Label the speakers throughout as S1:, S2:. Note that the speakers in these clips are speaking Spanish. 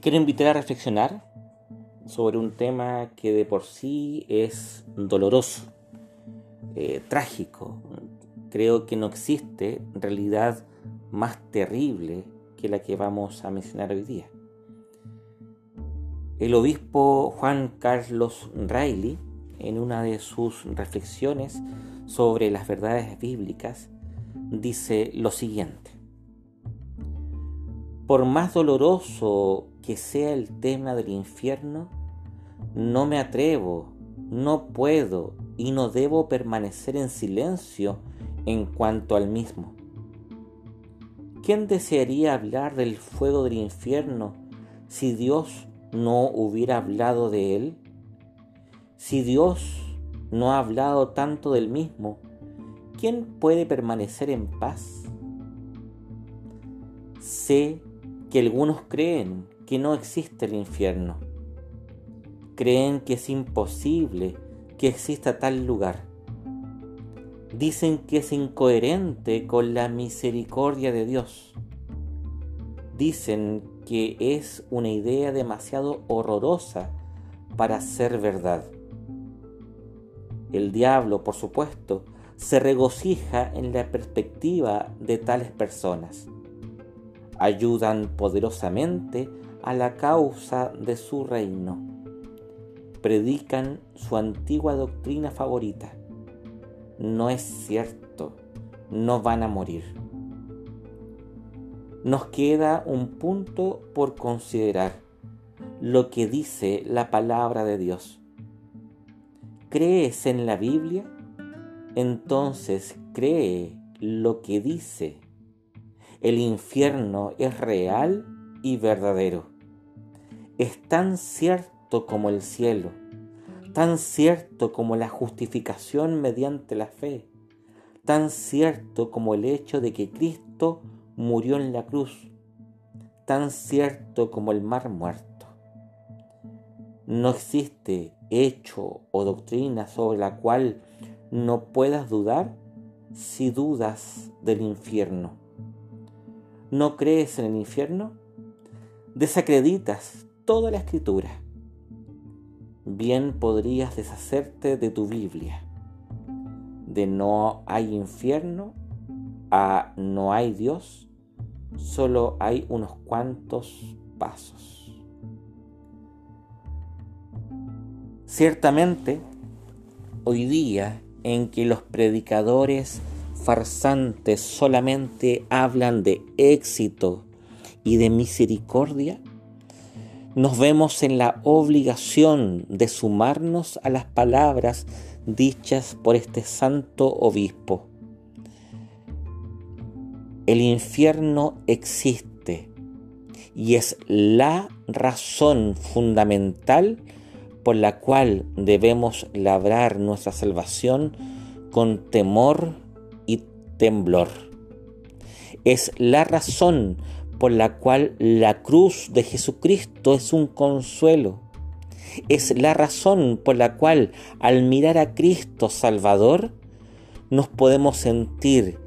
S1: quiero invitar a reflexionar sobre un tema que de por sí es doloroso, eh, trágico. Creo que no existe realidad más terrible que la que vamos a mencionar hoy día. El obispo Juan Carlos Riley, en una de sus reflexiones sobre las verdades bíblicas, dice lo siguiente. Por más doloroso que sea el tema del infierno, no me atrevo, no puedo y no debo permanecer en silencio en cuanto al mismo. ¿Quién desearía hablar del fuego del infierno si Dios no hubiera hablado de él? Si Dios no ha hablado tanto del mismo, ¿quién puede permanecer en paz? Sé que algunos creen que no existe el infierno. Creen que es imposible que exista tal lugar dicen que es incoherente con la misericordia de Dios. Dicen que es una idea demasiado horrorosa para ser verdad. El diablo, por supuesto, se regocija en la perspectiva de tales personas. Ayudan poderosamente a la causa de su reino. Predican su antigua doctrina favorita no es cierto, no van a morir. Nos queda un punto por considerar, lo que dice la palabra de Dios. ¿Crees en la Biblia? Entonces cree lo que dice. El infierno es real y verdadero. Es tan cierto como el cielo tan cierto como la justificación mediante la fe, tan cierto como el hecho de que Cristo murió en la cruz, tan cierto como el mar muerto. No existe hecho o doctrina sobre la cual no puedas dudar si dudas del infierno. ¿No crees en el infierno? Desacreditas toda la escritura bien podrías deshacerte de tu Biblia. De no hay infierno a no hay Dios, solo hay unos cuantos pasos. Ciertamente, hoy día en que los predicadores farsantes solamente hablan de éxito y de misericordia, nos vemos en la obligación de sumarnos a las palabras dichas por este santo obispo. El infierno existe y es la razón fundamental por la cual debemos labrar nuestra salvación con temor y temblor. Es la razón por la cual la cruz de Jesucristo es un consuelo. Es la razón por la cual al mirar a Cristo Salvador nos podemos sentir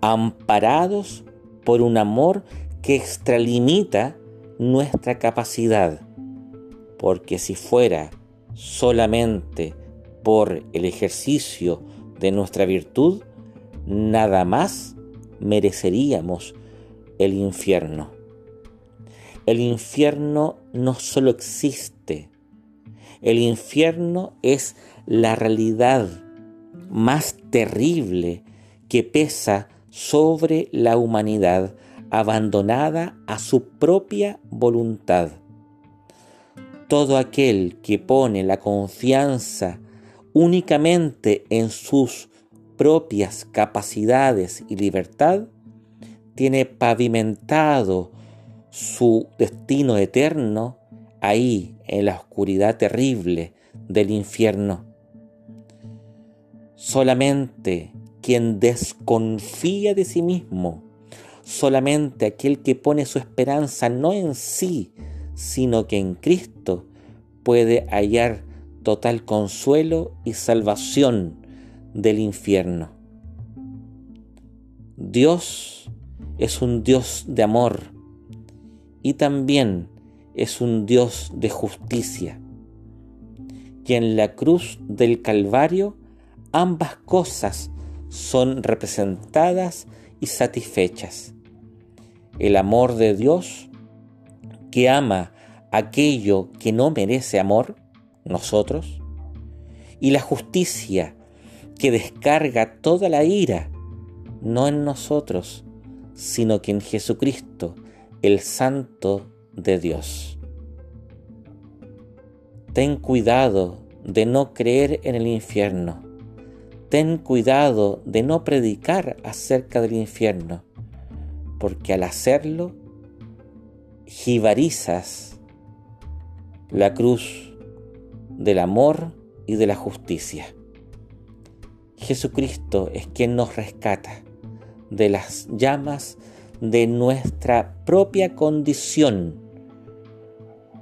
S1: amparados por un amor que extralimita nuestra capacidad. Porque si fuera solamente por el ejercicio de nuestra virtud, nada más mereceríamos el infierno. El infierno no solo existe, el infierno es la realidad más terrible que pesa sobre la humanidad abandonada a su propia voluntad. Todo aquel que pone la confianza únicamente en sus propias capacidades y libertad tiene pavimentado su destino eterno ahí en la oscuridad terrible del infierno. Solamente quien desconfía de sí mismo, solamente aquel que pone su esperanza no en sí, sino que en Cristo, puede hallar total consuelo y salvación del infierno. Dios es un Dios de amor y también es un Dios de justicia. Y en la cruz del Calvario ambas cosas son representadas y satisfechas. El amor de Dios que ama aquello que no merece amor, nosotros, y la justicia que descarga toda la ira, no en nosotros, sino que en Jesucristo, el Santo de Dios. Ten cuidado de no creer en el infierno. Ten cuidado de no predicar acerca del infierno, porque al hacerlo, jibarizas la cruz del amor y de la justicia. Jesucristo es quien nos rescata de las llamas de nuestra propia condición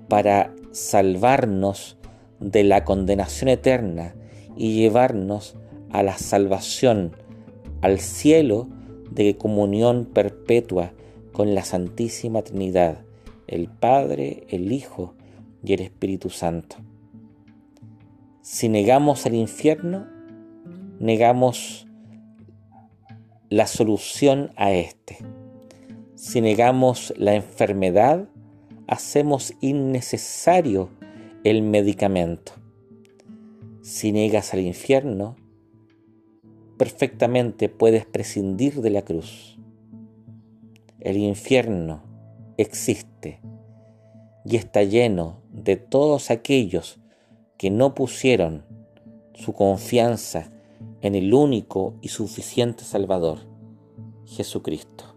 S1: para salvarnos de la condenación eterna y llevarnos a la salvación, al cielo de comunión perpetua con la Santísima Trinidad, el Padre, el Hijo y el Espíritu Santo. Si negamos el infierno, negamos la solución a este. Si negamos la enfermedad, hacemos innecesario el medicamento. Si negas al infierno, perfectamente puedes prescindir de la cruz. El infierno existe y está lleno de todos aquellos que no pusieron su confianza en el único y suficiente Salvador, Jesucristo.